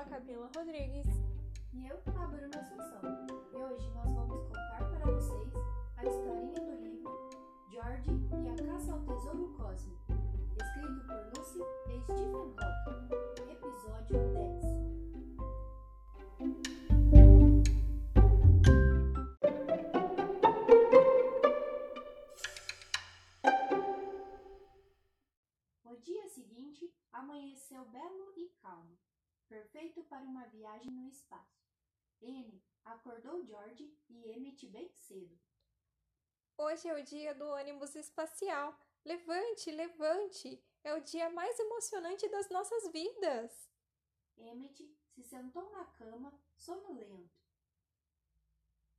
a Camila Rodrigues. E eu, a Bruna Assunção. E hoje nós vamos contar para vocês a historinha do livro George e a Caça ao Tesouro Cósmico, escrito por Lucy e Stephen Hawking. Episódio 10 O dia seguinte amanheceu belo e calmo, perfeito para uma viagem no espaço. Anne acordou George e Emmett bem cedo. Hoje é o dia do ônibus espacial. Levante, levante! É o dia mais emocionante das nossas vidas. Emmett se sentou na cama, sonolento.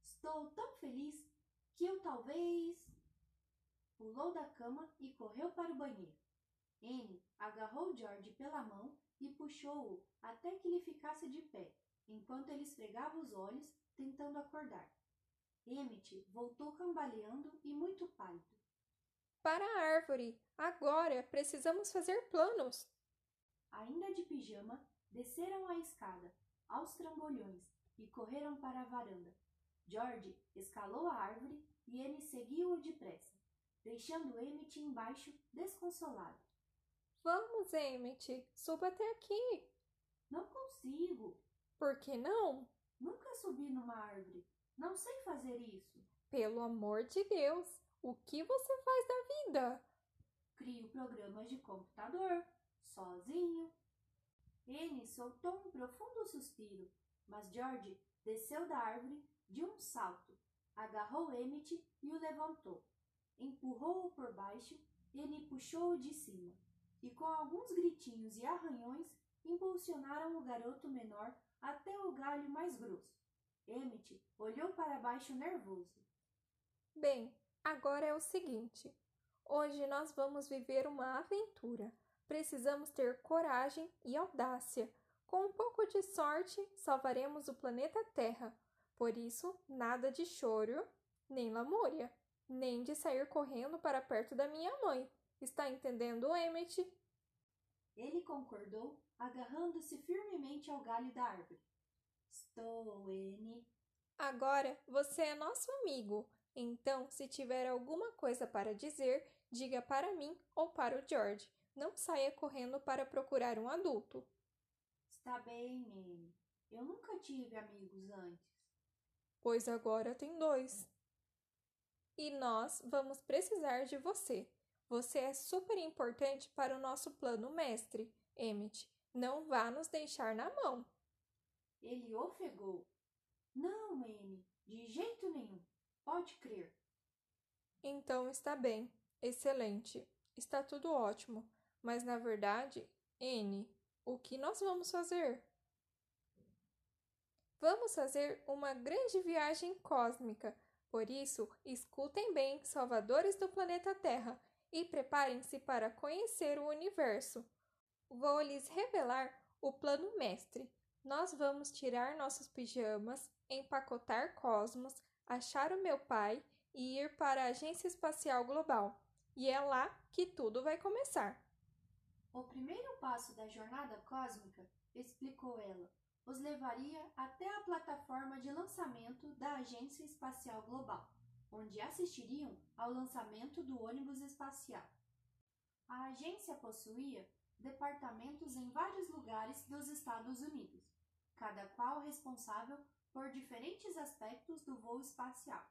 Estou tão feliz que eu talvez. Pulou da cama e correu para o banheiro. Anne agarrou George pela mão e puxou-o até que ele ficasse de pé enquanto ele esfregava os olhos, tentando acordar. Emmett voltou cambaleando e muito pálido. Para a árvore! Agora precisamos fazer planos! Ainda de pijama, desceram a escada, aos trambolhões, e correram para a varanda. George escalou a árvore e ele seguiu-o depressa, deixando Emmett embaixo, desconsolado. Vamos, Emmett, suba até aqui. Não consigo. Por que não? Nunca subi numa árvore. Não sei fazer isso. Pelo amor de Deus, o que você faz da vida? Crio programas de computador, sozinho. Anne soltou um profundo suspiro, mas George desceu da árvore de um salto, agarrou Emmett e o levantou. Empurrou-o por baixo e Anne puxou-o de cima, e com alguns gritinhos e arranhões impulsionaram o garoto menor até o galho mais grosso. Emmett olhou para baixo nervoso. Bem, agora é o seguinte: hoje nós vamos viver uma aventura. Precisamos ter coragem e audácia. Com um pouco de sorte, salvaremos o planeta Terra. Por isso, nada de choro, nem lamúria, nem de sair correndo para perto da minha mãe. Está entendendo, Emmett? Ele concordou agarrando-se firmemente ao galho da árvore. Estou, N. Agora você é nosso amigo. Então, se tiver alguma coisa para dizer, diga para mim ou para o George. Não saia correndo para procurar um adulto. Está bem, N. Eu nunca tive amigos antes. Pois agora tem dois. E nós vamos precisar de você. Você é super importante para o nosso plano mestre, Emmett. Não vá nos deixar na mão. Ele ofegou. Não, N, de jeito nenhum. Pode crer. Então está bem. Excelente. Está tudo ótimo. Mas na verdade, N, o que nós vamos fazer? Vamos fazer uma grande viagem cósmica. Por isso, escutem bem, salvadores do planeta Terra, e preparem-se para conhecer o universo. Vou lhes revelar o plano mestre. Nós vamos tirar nossos pijamas, empacotar Cosmos, achar o meu pai e ir para a Agência Espacial Global. E é lá que tudo vai começar. O primeiro passo da jornada cósmica, explicou ela, os levaria até a plataforma de lançamento da Agência Espacial Global, onde assistiriam ao lançamento do ônibus espacial. A agência possuía departamentos em vários lugares dos Estados Unidos, cada qual responsável por diferentes aspectos do voo espacial.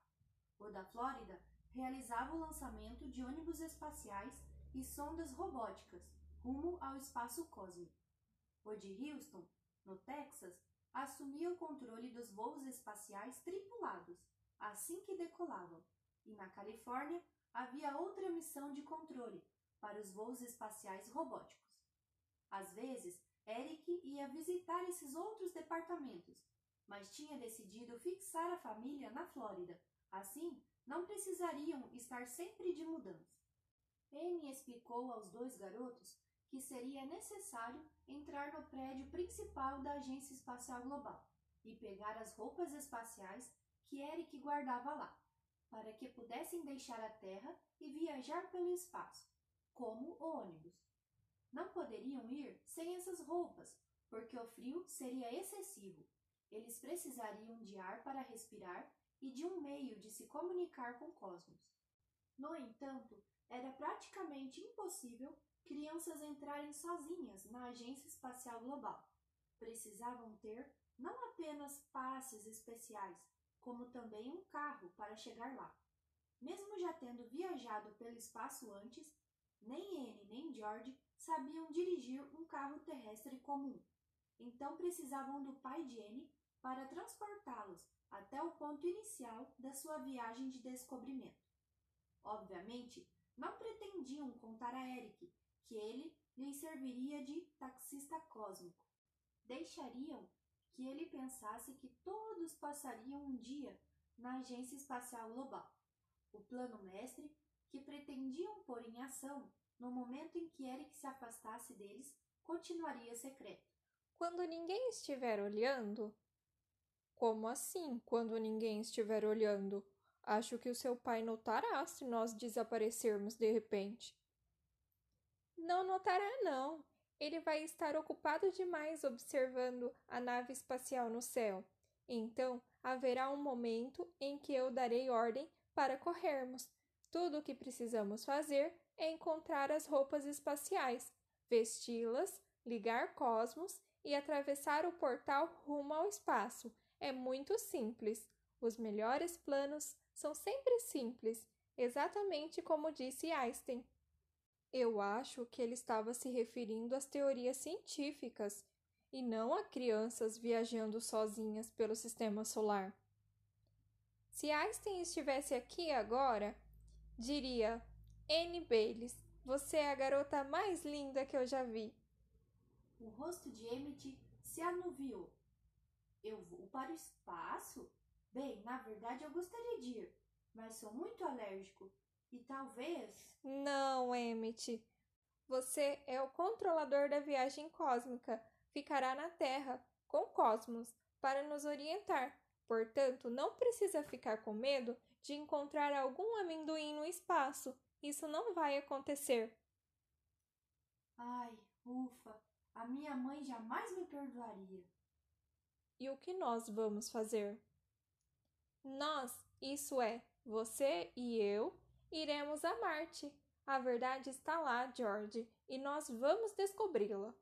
O da Flórida realizava o lançamento de ônibus espaciais e sondas robóticas rumo ao espaço cósmico. O de Houston, no Texas, assumia o controle dos voos espaciais tripulados assim que decolavam, e na Califórnia havia outra missão de controle para os voos espaciais robóticos. Às vezes, Eric ia visitar esses outros departamentos, mas tinha decidido fixar a família na Flórida. Assim, não precisariam estar sempre de mudança. Anne explicou aos dois garotos que seria necessário entrar no prédio principal da Agência Espacial Global e pegar as roupas espaciais que Eric guardava lá, para que pudessem deixar a Terra e viajar pelo espaço, como o ônibus. Não poderiam ir sem essas roupas, porque o frio seria excessivo. Eles precisariam de ar para respirar e de um meio de se comunicar com o cosmos. No entanto, era praticamente impossível crianças entrarem sozinhas na Agência Espacial Global. Precisavam ter não apenas passes especiais, como também um carro para chegar lá. Mesmo já tendo viajado pelo espaço antes, nem Anne nem George sabiam dirigir um carro terrestre comum. Então precisavam do pai de Anne para transportá-los até o ponto inicial da sua viagem de descobrimento. Obviamente, não pretendiam contar a Eric que ele lhes serviria de taxista cósmico. Deixariam que ele pensasse que todos passariam um dia na Agência Espacial Global. O plano mestre que pretendiam pôr em ação no momento em que Eric se afastasse deles continuaria secreto. Quando ninguém estiver olhando? Como assim, quando ninguém estiver olhando? Acho que o seu pai notará se nós desaparecermos de repente. Não notará, não. Ele vai estar ocupado demais observando a nave espacial no céu. Então haverá um momento em que eu darei ordem para corrermos. Tudo o que precisamos fazer é encontrar as roupas espaciais, vesti-las, ligar Cosmos e atravessar o portal rumo ao espaço. É muito simples. Os melhores planos são sempre simples, exatamente como disse Einstein. Eu acho que ele estava se referindo às teorias científicas e não a crianças viajando sozinhas pelo sistema solar. Se Einstein estivesse aqui agora, diria: Anne Baylis, você é a garota mais linda que eu já vi. O rosto de Emmett se anuviou. Eu vou para o espaço? Bem, na verdade eu gostaria de ir, mas sou muito alérgico e talvez. Não, Emmett. Você é o controlador da viagem cósmica. Ficará na Terra, com Cosmos, para nos orientar. Portanto, não precisa ficar com medo de encontrar algum amendoim no espaço. Isso não vai acontecer. Ai, ufa! A minha mãe jamais me perdoaria. E o que nós vamos fazer? Nós, isso é, você e eu, iremos a Marte. A verdade está lá, George, e nós vamos descobri-la.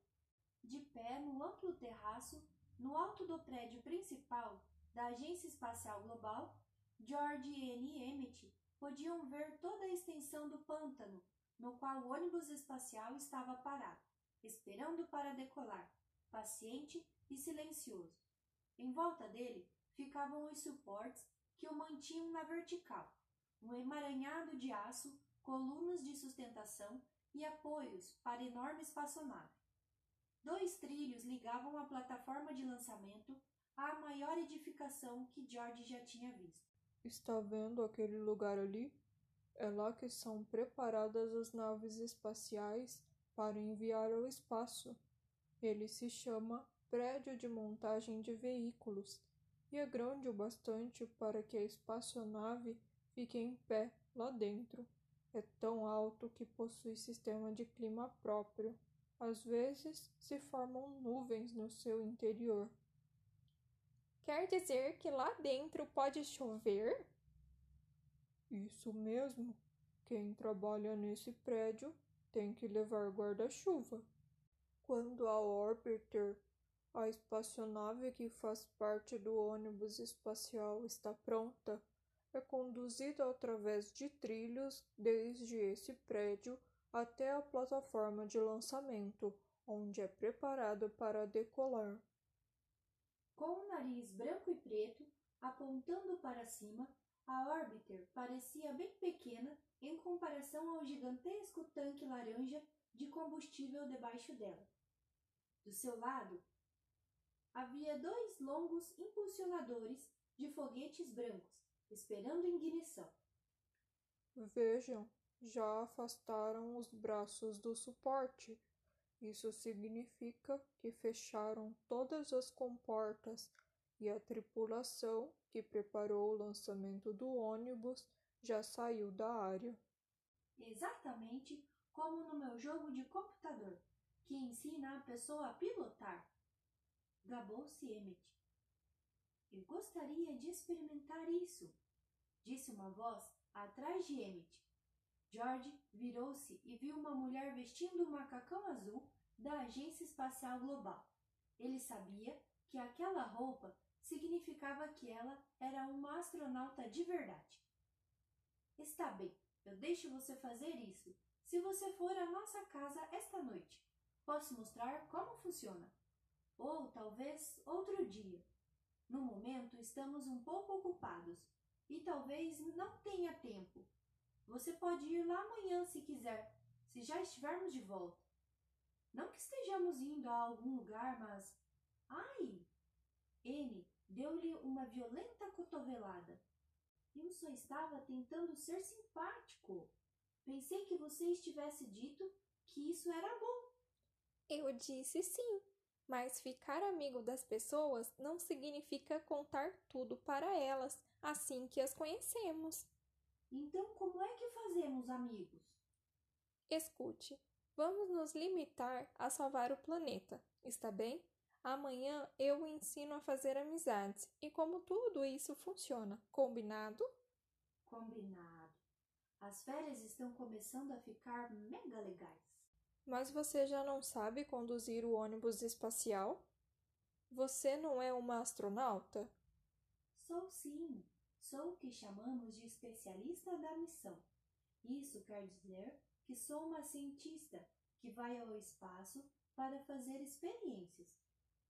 De pé no amplo terraço, no alto do prédio principal da Agência Espacial Global, George N. Emmett podiam ver toda a extensão do pântano no qual o ônibus espacial estava parado, esperando para decolar, paciente e silencioso. Em volta dele ficavam os suportes que o mantinham na vertical, um emaranhado de aço, colunas de sustentação e apoios para enorme espaçonave. Dois trilhos ligavam a plataforma de lançamento à maior edificação que George já tinha visto. Está vendo aquele lugar ali? É lá que são preparadas as naves espaciais para enviar ao espaço. Ele se chama Prédio de Montagem de Veículos e é grande o bastante para que a espaçonave fique em pé lá dentro. É tão alto que possui sistema de clima próprio. Às vezes se formam nuvens no seu interior. Quer dizer que lá dentro pode chover? Isso mesmo. Quem trabalha nesse prédio tem que levar guarda-chuva. Quando a Orbiter a espaçonave que faz parte do ônibus espacial está pronta. É conduzida através de trilhos desde esse prédio até a plataforma de lançamento, onde é preparada para decolar. Com o nariz branco e preto apontando para cima, a Orbiter parecia bem pequena em comparação ao gigantesco tanque laranja de combustível debaixo dela. Do seu lado, havia dois longos impulsionadores de foguetes brancos, esperando ignição. Vejam, já afastaram os braços do suporte. Isso significa que fecharam todas as comportas e a tripulação que preparou o lançamento do ônibus já saiu da área. Exatamente como no meu jogo de computador, que ensina a pessoa a pilotar. gabou-se Emmet. Eu gostaria de experimentar isso, disse uma voz atrás de Emmet. George virou-se e viu uma mulher vestindo um macacão azul da Agência Espacial Global. Ele sabia que aquela roupa significava que ela era uma astronauta de verdade. Está bem, eu deixo você fazer isso se você for à nossa casa esta noite. Posso mostrar como funciona. Ou talvez outro dia. No momento estamos um pouco ocupados e talvez não tenha tempo. Você pode ir lá amanhã se quiser, se já estivermos de volta. Não que estejamos indo a algum lugar, mas. Ai! N deu-lhe uma violenta cotovelada. Eu só estava tentando ser simpático. Pensei que você estivesse dito que isso era bom. Eu disse sim, mas ficar amigo das pessoas não significa contar tudo para elas assim que as conhecemos. Então, como é que fazemos amigos? Escute, vamos nos limitar a salvar o planeta, está bem? Amanhã eu o ensino a fazer amizades e como tudo isso funciona. Combinado? Combinado. As férias estão começando a ficar mega legais. Mas você já não sabe conduzir o ônibus espacial? Você não é uma astronauta? Sou sim. Sou o que chamamos de especialista da missão. Isso quer dizer que sou uma cientista que vai ao espaço para fazer experiências,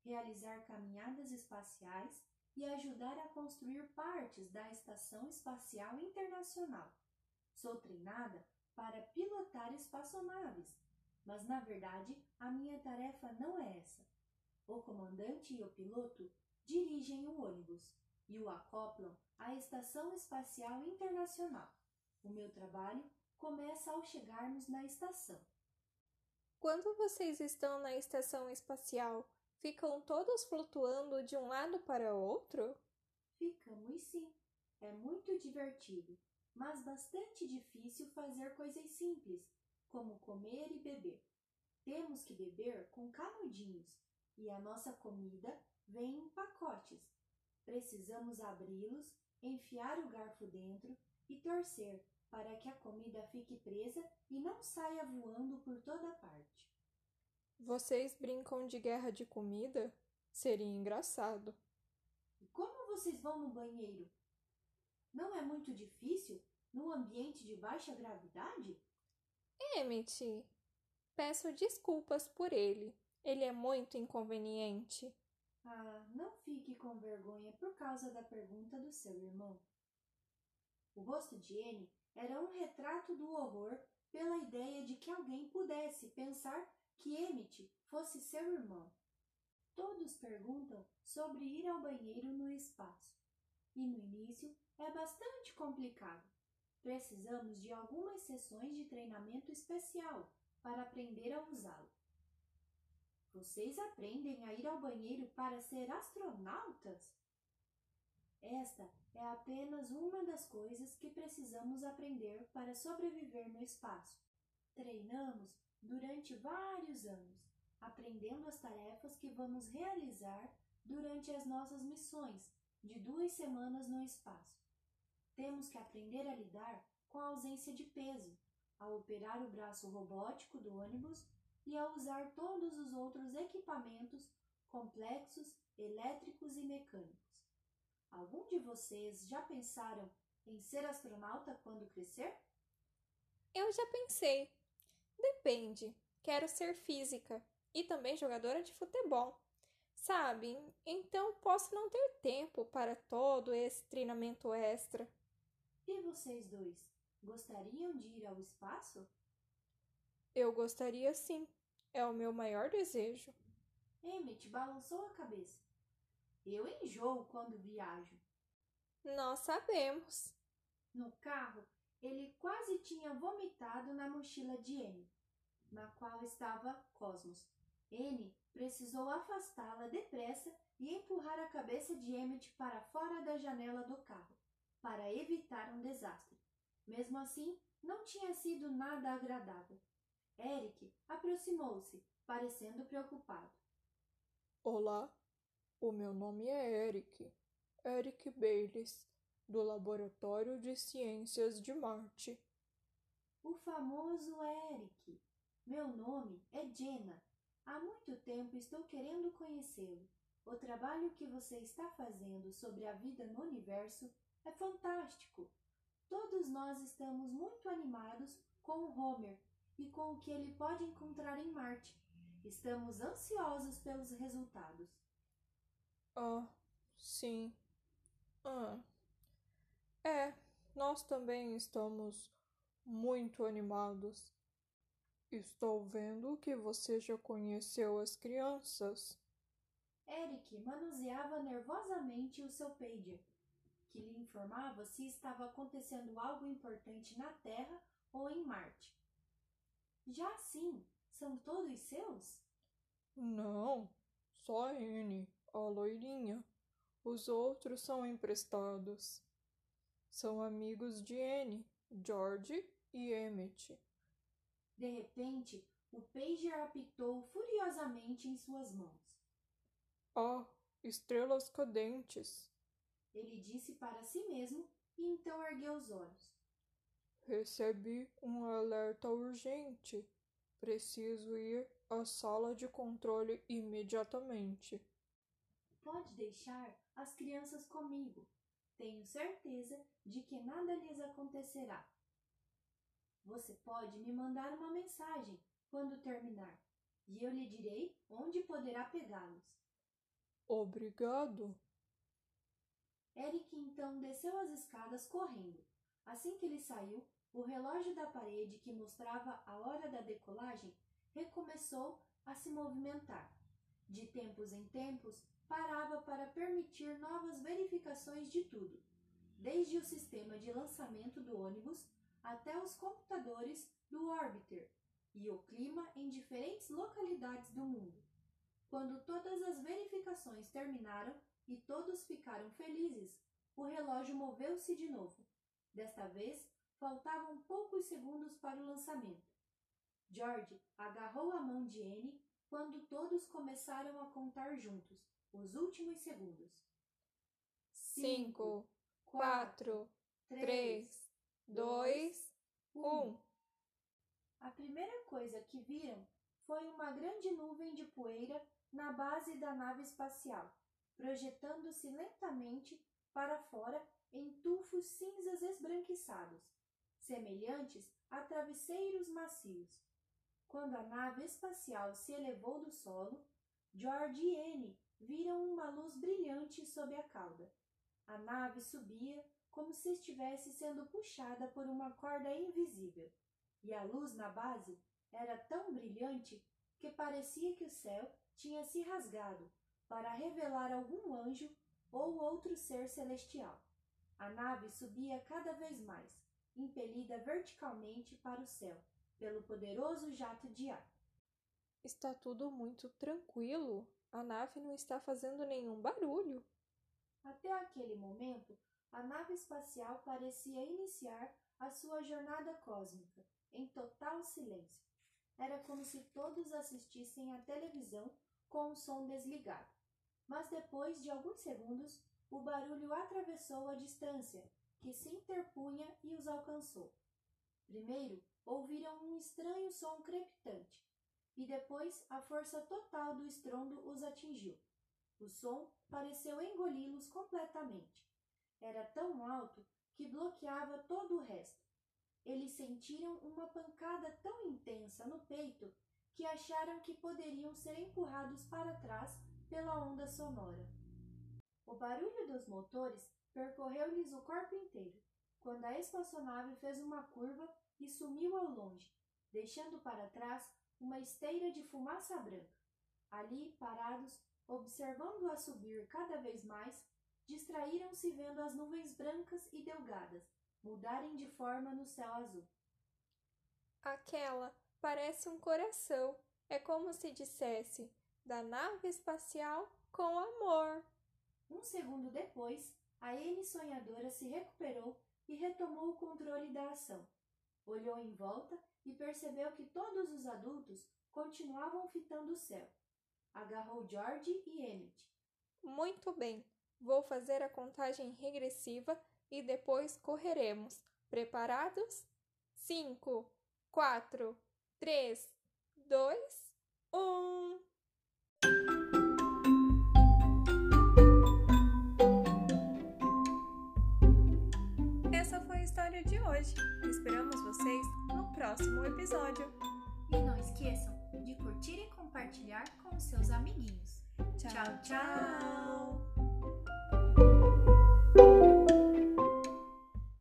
realizar caminhadas espaciais e ajudar a construir partes da Estação Espacial Internacional. Sou treinada para pilotar espaçonaves, mas na verdade a minha tarefa não é essa. O comandante e o piloto dirigem o ônibus e o acoplam à Estação Espacial Internacional. O meu trabalho começa ao chegarmos na estação. Quando vocês estão na estação espacial, ficam todos flutuando de um lado para outro? Ficamos sim. É muito divertido, mas bastante difícil fazer coisas simples, como comer e beber. Temos que beber com canudinhos e a nossa comida vem em pacotes. Precisamos abri-los, enfiar o garfo dentro e torcer para que a comida fique presa e não saia voando por toda parte. Vocês brincam de guerra de comida? Seria engraçado. E como vocês vão no banheiro? Não é muito difícil num ambiente de baixa gravidade? Emmett, peço desculpas por ele. Ele é muito inconveniente. Ah, não fique com vergonha por causa da pergunta do seu irmão. O rosto de Anne era um retrato do horror pela ideia de que alguém pudesse pensar que Emmett fosse seu irmão. Todos perguntam sobre ir ao banheiro no espaço. E no início é bastante complicado. Precisamos de algumas sessões de treinamento especial para aprender a usá-lo. Vocês aprendem a ir ao banheiro para ser astronautas? Esta é apenas uma das coisas que precisamos aprender para sobreviver no espaço. Treinamos durante vários anos, aprendendo as tarefas que vamos realizar durante as nossas missões de duas semanas no espaço. Temos que aprender a lidar com a ausência de peso, a operar o braço robótico do ônibus e a usar todos os outros equipamentos complexos, elétricos e mecânicos. Algum de vocês já pensaram em ser astronauta quando crescer? Eu já pensei. Depende. Quero ser física e também jogadora de futebol. Sabe? Então posso não ter tempo para todo esse treinamento extra. E vocês dois, gostariam de ir ao espaço? Eu gostaria sim. É o meu maior desejo. Emmett balançou a cabeça. Eu enjoo quando viajo. Nós sabemos. No carro, ele quase tinha vomitado na mochila de N, na qual estava Cosmos. N precisou afastá-la depressa e empurrar a cabeça de Emmett para fora da janela do carro, para evitar um desastre. Mesmo assim, não tinha sido nada agradável. Eric aproximou-se, parecendo preocupado. Olá, O meu nome é Eric. Eric Bayles, do Laboratório de Ciências de Marte. O famoso Eric. Meu nome é Jenna. Há muito tempo estou querendo conhecê-lo. O trabalho que você está fazendo sobre a vida no universo é fantástico. Todos nós estamos muito animados com o Homer e com o que ele pode encontrar em Marte. Estamos ansiosos pelos resultados. Ah, sim. Ah. É, nós também estamos muito animados. Estou vendo que você já conheceu as crianças. Eric manuseava nervosamente o seu pager, que lhe informava se estava acontecendo algo importante na Terra ou em Marte. Já sim, são todos seus? Não, só N, a loirinha. Os outros são emprestados. São amigos de N, George e Emmett. De repente, o pager apitou furiosamente em suas mãos. Ah, estrelas cadentes! Ele disse para si mesmo e então ergueu os olhos. Recebi um alerta urgente. Preciso ir à sala de controle imediatamente. Pode deixar as crianças comigo. Tenho certeza de que nada lhes acontecerá. Você pode me mandar uma mensagem quando terminar, e eu lhe direi onde poderá pegá-los. Obrigado. Eric então desceu as escadas correndo. Assim que ele saiu, o relógio da parede que mostrava a hora da decolagem recomeçou a se movimentar. De tempos em tempos, parava para permitir novas verificações de tudo, desde o sistema de lançamento do ônibus até os computadores do Orbiter e o clima em diferentes localidades do mundo. Quando todas as verificações terminaram e todos ficaram felizes, o relógio moveu-se de novo. Desta vez, faltavam poucos segundos para o lançamento. George agarrou a mão de Anne quando todos começaram a contar juntos os últimos segundos. Cinco, quatro, três, dois, um. A primeira coisa que viram foi uma grande nuvem de poeira na base da nave espacial, projetando-se lentamente para fora em tufos cinzas esbranquiçados, semelhantes a travesseiros macios. Quando a nave espacial se elevou do solo, George e Anne viram uma luz brilhante sob a cauda. A nave subia como se estivesse sendo puxada por uma corda invisível, e a luz na base era tão brilhante que parecia que o céu tinha se rasgado para revelar algum anjo ou outro ser celestial. A nave subia cada vez mais, impelida verticalmente para o céu pelo poderoso jato de ar. Está tudo muito tranquilo. A nave não está fazendo nenhum barulho. Até aquele momento, a nave espacial parecia iniciar a sua jornada cósmica em total silêncio. Era como se todos assistissem à televisão com o som desligado. Mas depois de alguns segundos, o barulho atravessou a distância, que se interpunha e os alcançou. Primeiro, ouviram um estranho som crepitante, e depois a força total do estrondo os atingiu. O som pareceu engoli-los completamente. Era tão alto que bloqueava todo o resto. Eles sentiram uma pancada tão intensa no peito que acharam que poderiam ser empurrados para trás pela onda sonora. O barulho dos motores percorreu-lhes o corpo inteiro, quando a espaçonave fez uma curva e sumiu ao longe, deixando para trás uma esteira de fumaça branca. Ali, parados, observando-a subir cada vez mais, distraíram-se vendo as nuvens brancas e delgadas mudarem de forma no céu azul. Aquela parece um coração. É como se dissesse da nave espacial com amor. Um segundo depois, a N sonhadora se recuperou e retomou o controle da ação. Olhou em volta e percebeu que todos os adultos continuavam fitando o céu. Agarrou George e Emmett. Muito bem, vou fazer a contagem regressiva e depois correremos. Preparados? 5, 4, 3, 2, 1. História de hoje. Esperamos vocês no próximo episódio. E não esqueçam de curtir e compartilhar com os seus amiguinhos. tchau. tchau.